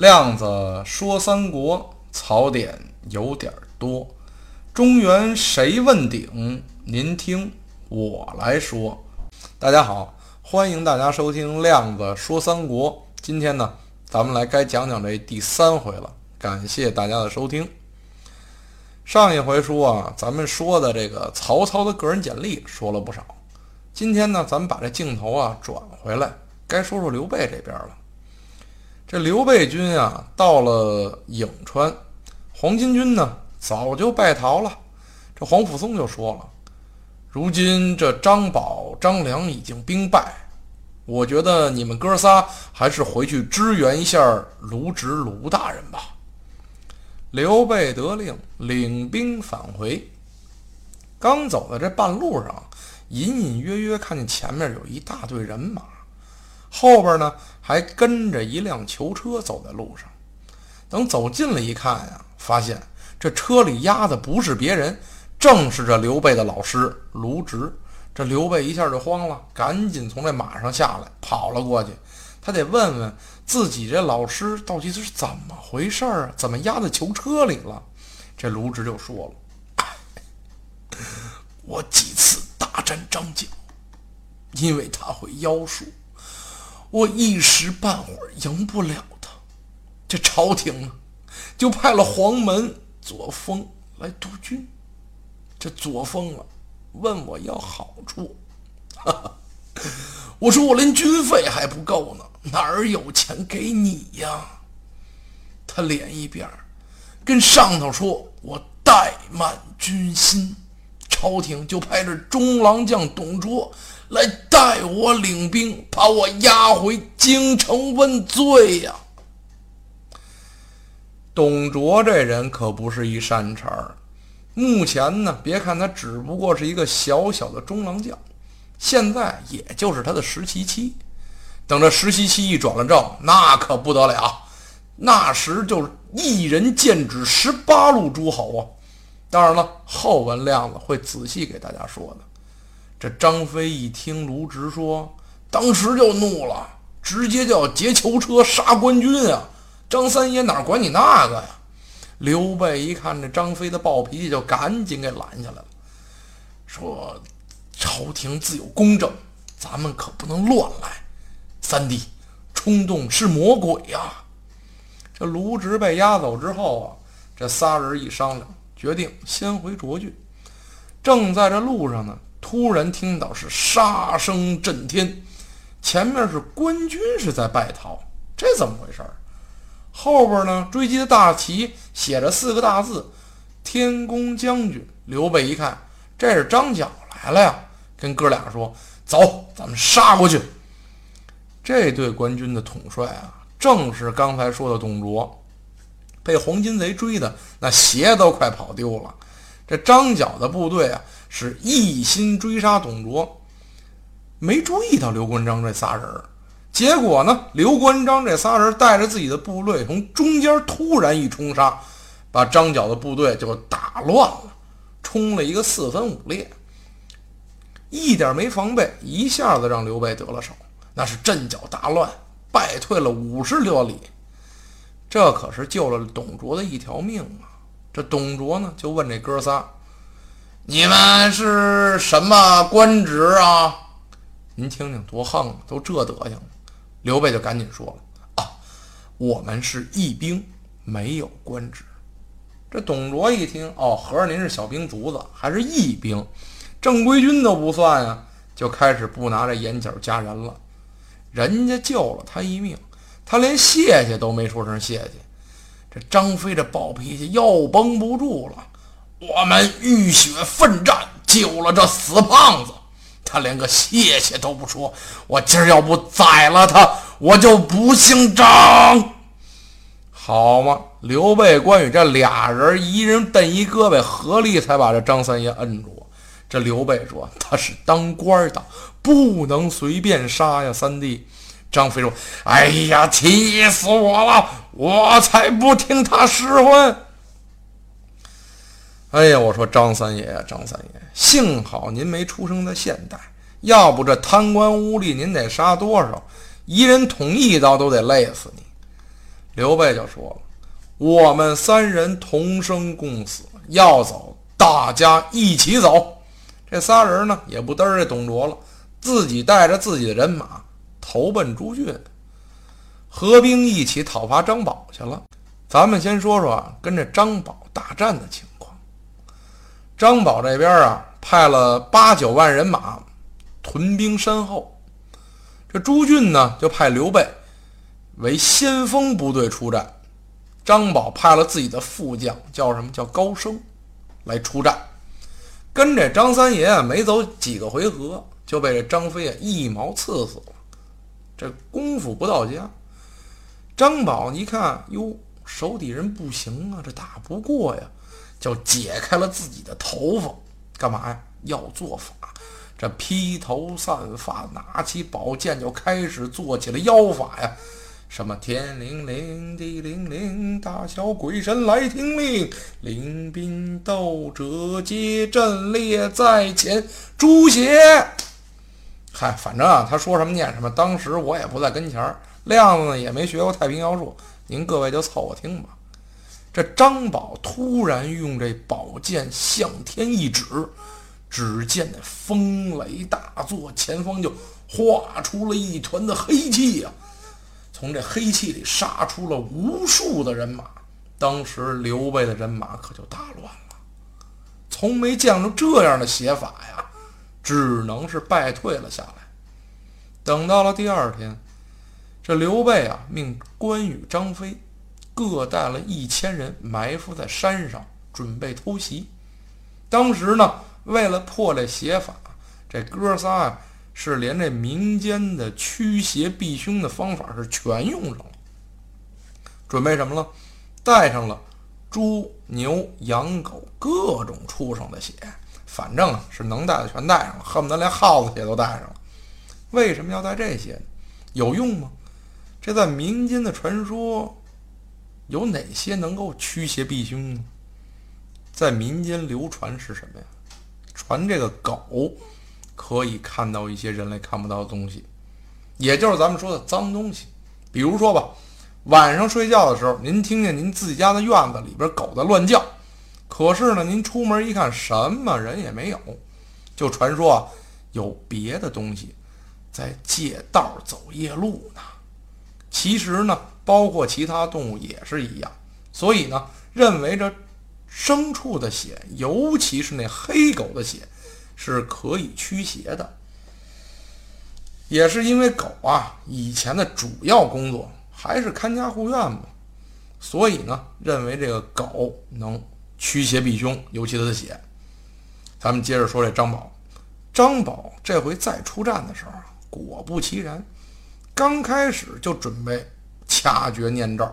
亮子说三国槽点有点多，中原谁问鼎？您听我来说。大家好，欢迎大家收听亮子说三国。今天呢，咱们来该讲讲这第三回了。感谢大家的收听。上一回书啊，咱们说的这个曹操的个人简历说了不少。今天呢，咱们把这镜头啊转回来，该说说刘备这边了。这刘备军啊，到了颍川，黄巾军呢早就败逃了。这黄甫松就说了：“如今这张宝、张良已经兵败，我觉得你们哥仨还是回去支援一下卢植卢大人吧。”刘备得令，领兵返回。刚走在这半路上，隐隐约约看见前面有一大队人马。后边呢还跟着一辆囚车走在路上，等走近了一看呀，发现这车里压的不是别人，正是这刘备的老师卢植。这刘备一下就慌了，赶紧从这马上下来，跑了过去。他得问问自己这老师到底是怎么回事啊？怎么压在囚车里了？这卢植就说了：“我几次大战张角，因为他会妖术。”我一时半会儿赢不了他，这朝廷呢，就派了黄门左峰来督军。这左峰啊，问我要好处，哈哈，我说我连军费还不够呢，哪儿有钱给你呀？他脸一边，跟上头说：“我怠慢军心。”朝廷就派这中郎将董卓来带我领兵，把我押回京城问罪呀。董卓这人可不是一善茬儿。目前呢，别看他只不过是一个小小的中郎将，现在也就是他的实习期。等这实习期一转了正，那可不得了，那时就一人剑指十八路诸侯啊。当然了，后文亮子会仔细给大家说的。这张飞一听卢植说，当时就怒了，直接就要劫囚车杀官军啊！张三爷哪管你那个呀？刘备一看这张飞的暴脾气，就赶紧给拦下来了，说：“朝廷自有公正，咱们可不能乱来。三弟，冲动是魔鬼呀！”这卢植被押走之后啊，这仨人一商量。决定先回涿郡，正在这路上呢，突然听到是杀声震天，前面是官军是在败逃，这怎么回事儿？后边呢，追击的大旗写着四个大字“天公将军”。刘备一看，这是张角来了呀，跟哥俩说：“走，咱们杀过去。”这队官军的统帅啊，正是刚才说的董卓。被黄巾贼追的那鞋都快跑丢了，这张角的部队啊是一心追杀董卓，没注意到刘关张这仨人结果呢，刘关张这仨人带着自己的部队从中间突然一冲杀，把张角的部队就打乱了，冲了一个四分五裂，一点没防备，一下子让刘备得了手，那是阵脚大乱，败退了五十多里。这可是救了董卓的一条命啊！这董卓呢，就问这哥仨：“你们是什么官职啊？”您听听，多横，都这德行。刘备就赶紧说了：“啊，我们是义兵，没有官职。”这董卓一听，哦，合着您是小兵卒子，还是义兵，正规军都不算啊，就开始不拿这眼角加人了。人家救了他一命。他连谢谢都没说声谢谢，这张飞这暴脾气又绷不住了。我们浴血奋战救了这死胖子，他连个谢谢都不说。我今儿要不宰了他，我就不姓张。好嘛，刘备、关羽这俩人一人蹬一胳膊，合力才把这张三爷摁住。这刘备说：“他是当官的，不能随便杀呀，三弟。”张飞说：“哎呀，气死我了！我才不听他使唤！哎呀，我说张三爷呀，张三爷，幸好您没出生在现代，要不这贪官污吏您得杀多少？一人捅一刀都得累死你。”刘备就说了：“我们三人同生共死，要走大家一起走。”这仨人呢也不嘚这董卓了，自己带着自己的人马投奔朱俊，合兵一起讨伐张宝去了。咱们先说说，跟这张宝大战的情。张宝这边啊，派了八九万人马屯兵山后。这朱俊呢，就派刘备为先锋部队出战。张宝派了自己的副将，叫什么叫高升，来出战。跟这张三爷啊没走几个回合，就被这张飞啊一矛刺死了。这功夫不到家，张宝一看哟。手底人不行啊，这打不过呀，就解开了自己的头发，干嘛呀？要做法。这披头散发，拿起宝剑就开始做起了妖法呀。什么天灵灵，地灵灵，大小鬼神来听令，灵兵斗者皆阵列在前。朱邪，嗨，反正啊，他说什么念什么。当时我也不在跟前儿，亮子呢也没学过太平妖术。您各位就凑合听吧。这张宝突然用这宝剑向天一指，只见那风雷大作，前方就画出了一团的黑气呀。从这黑气里杀出了无数的人马。当时刘备的人马可就大乱了，从没见过这样的写法呀，只能是败退了下来。等到了第二天。这刘备啊，命关羽、张飞各带了一千人埋伏在山上，准备偷袭。当时呢，为了破这邪法，这哥仨啊是连这民间的驱邪避凶的方法是全用上了。准备什么了？带上了猪、牛、羊、狗各种畜生的血，反正是能带的全带上了，恨不得连耗子血都带上了。为什么要带这些？有用吗？这在民间的传说有哪些能够驱邪避凶呢？在民间流传是什么呀？传这个狗可以看到一些人类看不到的东西，也就是咱们说的脏东西。比如说吧，晚上睡觉的时候，您听见您自己家的院子里边狗在乱叫，可是呢，您出门一看，什么人也没有，就传说啊，有别的东西在借道走夜路呢。其实呢，包括其他动物也是一样，所以呢，认为这牲畜的血，尤其是那黑狗的血，是可以驱邪的。也是因为狗啊，以前的主要工作还是看家护院嘛，所以呢，认为这个狗能驱邪避凶，尤其它的血。咱们接着说这张宝，张宝这回再出战的时候，果不其然。刚开始就准备掐诀念咒，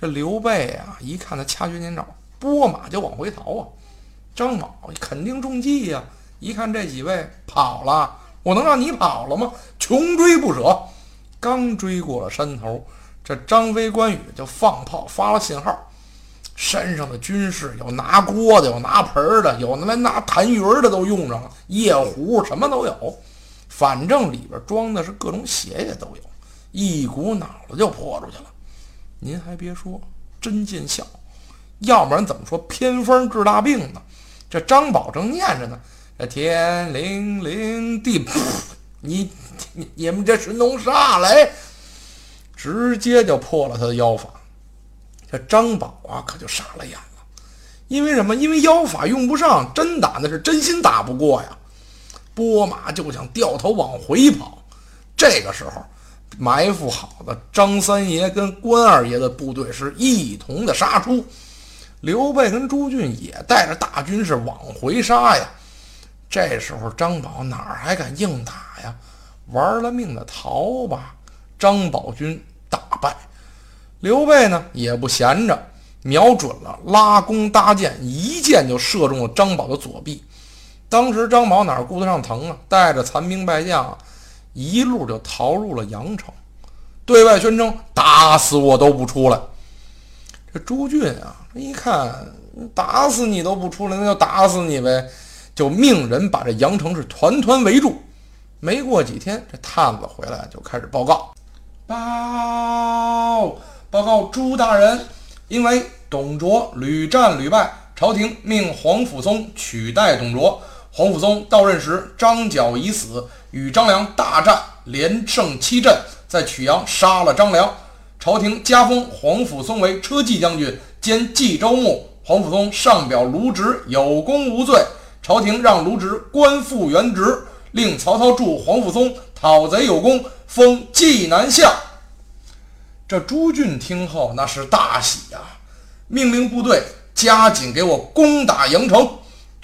这刘备啊，一看他掐诀念咒，拨马就往回逃啊。张宝肯定中计呀，一看这几位跑了，我能让你跑了吗？穷追不舍。刚追过了山头，这张飞、关羽就放炮发了信号，山上的军士有拿锅的，有拿盆的，有那拿痰盂的都用上了，夜壶什么都有。反正里边装的是各种血，也都有，一股脑子就泼出去了。您还别说，真见效。要不然怎么说偏方治大病呢？这张宝正念着呢，这天灵灵地，你你你们这是弄啥嘞？直接就破了他的妖法。这张宝啊，可就傻了眼了。因为什么？因为妖法用不上，真打那是真心打不过呀。拨马就想掉头往回跑，这个时候，埋伏好的张三爷跟关二爷的部队是一同的杀出，刘备跟朱俊也带着大军是往回杀呀。这时候张宝哪还敢硬打呀？玩了命的逃吧！张宝军大败，刘备呢也不闲着，瞄准了拉弓搭箭，一箭就射中了张宝的左臂。当时张宝哪顾得上疼啊，带着残兵败将，一路就逃入了阳城，对外宣称打死我都不出来。这朱俊啊，一看打死你都不出来，那就打死你呗，就命人把这阳城是团团围住。没过几天，这探子回来就开始报告：报报告朱大人，因为董卓屡战屡败，朝廷命皇甫嵩取代董卓。皇甫嵩到任时，张角已死，与张良大战，连胜七阵，在曲阳杀了张良。朝廷加封皇甫嵩为车骑将军兼冀州牧。皇甫嵩上表卢植有功无罪，朝廷让卢植官复原职，令曹操助皇甫嵩讨贼有功，封济南相。这朱俊听后那是大喜呀，命令部队加紧给我攻打阳城。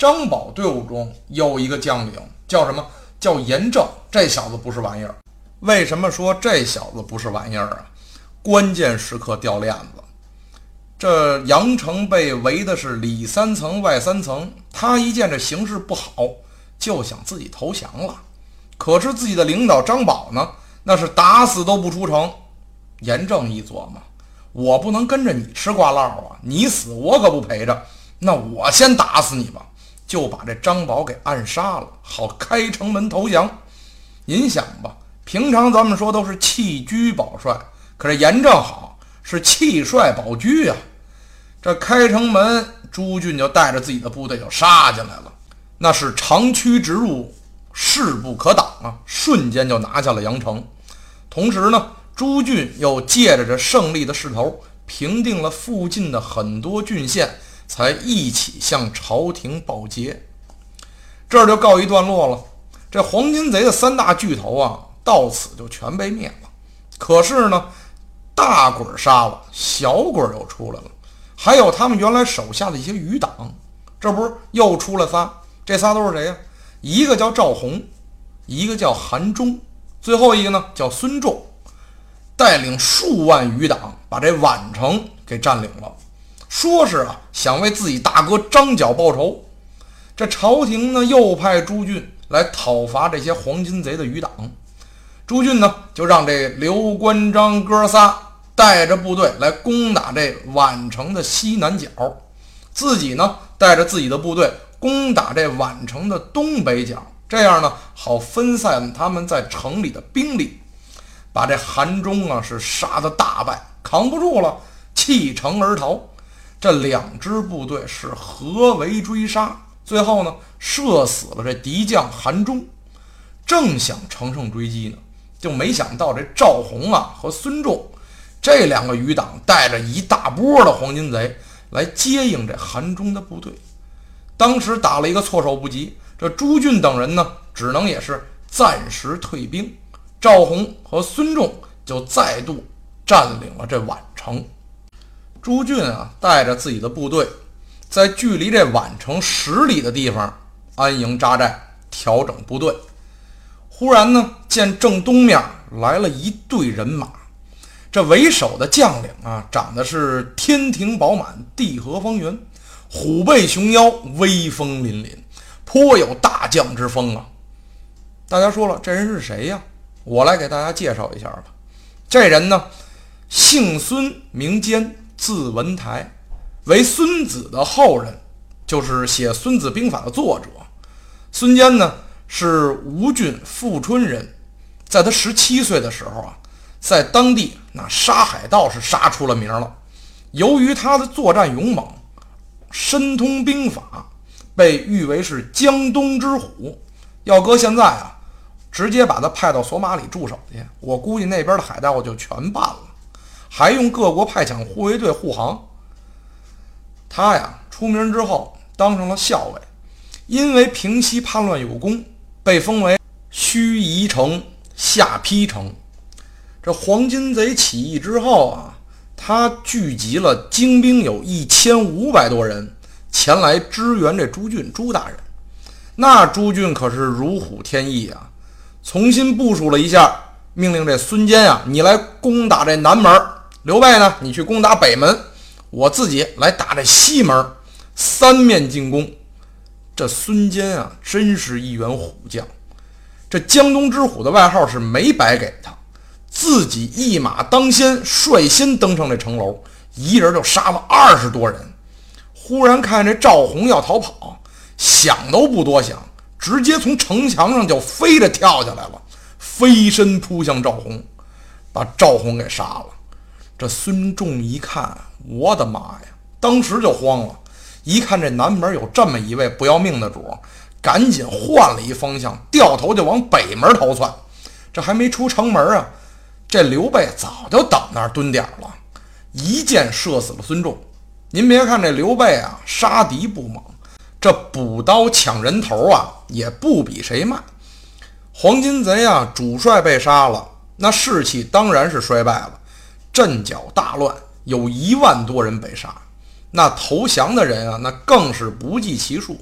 张宝队伍中有一个将领叫什么？叫严正。这小子不是玩意儿。为什么说这小子不是玩意儿啊？关键时刻掉链子。这阳城被围的是里三层外三层，他一见这形势不好，就想自己投降了。可是自己的领导张宝呢，那是打死都不出城。严正一琢磨，我不能跟着你吃瓜唠啊！你死我可不陪着。那我先打死你吧，就把这张宝给暗杀了，好开城门投降。您想吧，平常咱们说都是弃车保帅，可是严正好是弃帅保车呀。这开城门，朱俊就带着自己的部队就杀进来了，那是长驱直入，势不可挡啊！瞬间就拿下了阳城，同时呢。朱俊又借着这胜利的势头，平定了附近的很多郡县，才一起向朝廷报捷。这就告一段落了。这黄金贼的三大巨头啊，到此就全被灭了。可是呢，大鬼杀了，小鬼又出来了，还有他们原来手下的一些余党，这不是又出了仨？这仨都是谁呀？一个叫赵宏，一个叫韩忠，最后一个呢叫孙仲。带领数万余党把这宛城给占领了，说是啊想为自己大哥张角报仇。这朝廷呢又派朱俊来讨伐这些黄金贼的余党。朱俊呢就让这刘关张哥仨带着部队来攻打这宛城的西南角，自己呢带着自己的部队攻打这宛城的东北角，这样呢好分散他们在城里的兵力。把这韩忠啊是杀得大败，扛不住了，弃城而逃。这两支部队是合围追杀，最后呢射死了这敌将韩忠。正想乘胜追击呢，就没想到这赵弘啊和孙仲这两个余党带着一大波的黄金贼来接应这韩忠的部队。当时打了一个措手不及，这朱俊等人呢只能也是暂时退兵。赵弘和孙仲就再度占领了这宛城。朱俊啊，带着自己的部队，在距离这宛城十里的地方安营扎寨，调整部队。忽然呢，见正东面来了一队人马，这为首的将领啊，长得是天庭饱满，地合方圆，虎背熊腰，威风凛凛，颇有大将之风啊！大家说了，这人是谁呀？我来给大家介绍一下吧。这人呢，姓孙，名坚，字文台，为孙子的后人，就是写《孙子兵法》的作者。孙坚呢，是吴郡富春人，在他十七岁的时候啊，在当地那杀海盗是杀出了名了。由于他的作战勇猛，深通兵法，被誉为是江东之虎。要搁现在啊。直接把他派到索马里驻守去，我估计那边的海盗就全办了，还用各国派遣护卫队护航。他呀出名之后当上了校尉，因为平息叛乱有功，被封为盱眙城下邳城。这黄金贼起义之后啊，他聚集了精兵有一千五百多人前来支援这朱俊朱大人。那朱俊可是如虎添翼啊！重新部署了一下，命令这孙坚啊，你来攻打这南门；刘备呢，你去攻打北门；我自己来打这西门，三面进攻。这孙坚啊，真是一员虎将。这江东之虎的外号是没白给他，自己一马当先，率先登上这城楼，一人就杀了二十多人。忽然看这赵弘要逃跑，想都不多想。直接从城墙上就飞着跳下来了，飞身扑向赵弘，把赵弘给杀了。这孙仲一看，我的妈呀，当时就慌了。一看这南门有这么一位不要命的主，赶紧换了一方向，掉头就往北门逃窜。这还没出城门啊，这刘备早就等那儿蹲点了，一箭射死了孙仲。您别看这刘备啊，杀敌不猛，这补刀抢人头啊，也不比谁慢。黄金贼啊，主帅被杀了，那士气当然是衰败了，阵脚大乱，有一万多人被杀。那投降的人啊，那更是不计其数。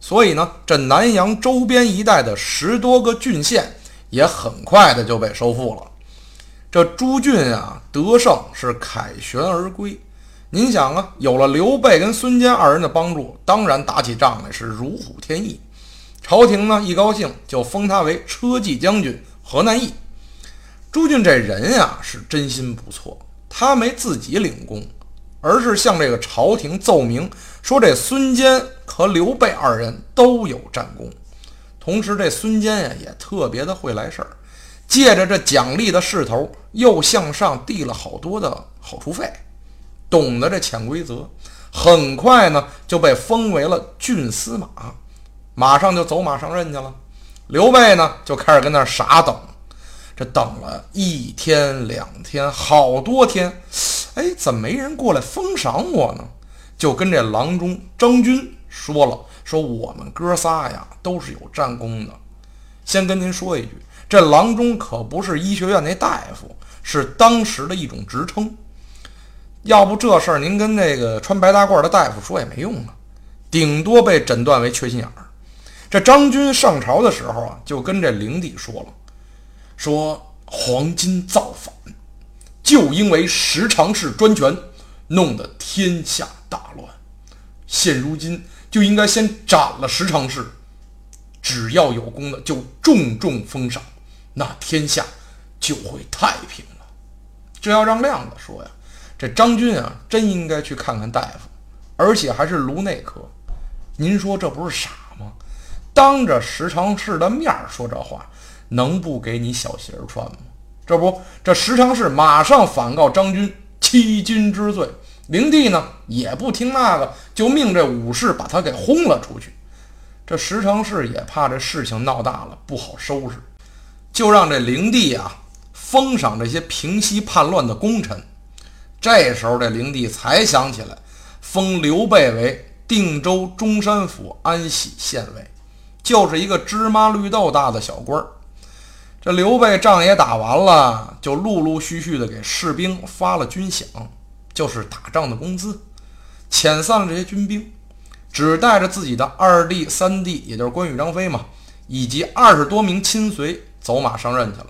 所以呢，这南阳周边一带的十多个郡县也很快的就被收复了。这朱俊啊，得胜是凯旋而归。您想啊，有了刘备跟孙坚二人的帮助，当然打起仗来是如虎添翼。朝廷呢一高兴，就封他为车骑将军、河南尹。朱俊这人呀，是真心不错，他没自己领功。而是向这个朝廷奏明说，这孙坚和刘备二人都有战功。同时，这孙坚呀也特别的会来事儿，借着这奖励的势头，又向上递了好多的好处费，懂得这潜规则，很快呢就被封为了郡司马，马上就走马上任去了。刘备呢就开始跟那傻等。这等了一天两天，好多天，哎，怎么没人过来封赏我呢？就跟这郎中张军说了，说我们哥仨呀都是有战功的。先跟您说一句，这郎中可不是医学院那大夫，是当时的一种职称。要不这事儿您跟那个穿白大褂的大夫说也没用啊，顶多被诊断为缺心眼儿。这张军上朝的时候啊，就跟这灵帝说了。说黄巾造反，就因为十常侍专权，弄得天下大乱。现如今就应该先斩了十常侍，只要有功的就重重封赏，那天下就会太平了。这要让亮子说呀，这张军啊，真应该去看看大夫，而且还是颅内科。您说这不是傻吗？当着十常侍的面说这话。能不给你小鞋穿吗？这不，这十常侍马上反告张军欺君之罪。灵帝呢也不听那个，就命这武士把他给轰了出去。这十常侍也怕这事情闹大了不好收拾，就让这灵帝啊封赏这些平息叛乱的功臣。这时候这灵帝才想起来，封刘备为定州中山府安喜县尉，就是一个芝麻绿豆大的小官儿。这刘备仗也打完了，就陆陆续续的给士兵发了军饷，就是打仗的工资，遣散了这些军兵，只带着自己的二弟、三弟，也就是关羽、张飞嘛，以及二十多名亲随走马上任去了。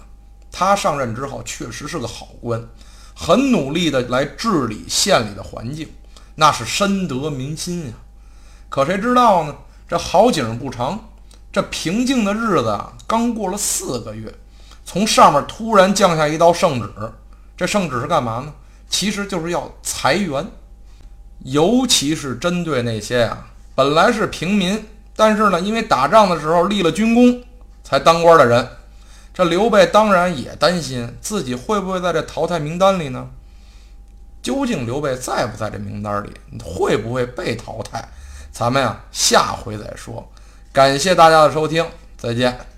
他上任之后确实是个好官，很努力的来治理县里的环境，那是深得民心呀。可谁知道呢？这好景不长，这平静的日子啊，刚过了四个月。从上面突然降下一道圣旨，这圣旨是干嘛呢？其实就是要裁员，尤其是针对那些啊本来是平民，但是呢因为打仗的时候立了军功才当官的人。这刘备当然也担心自己会不会在这淘汰名单里呢？究竟刘备在不在这名单里？会不会被淘汰？咱们呀下回再说。感谢大家的收听，再见。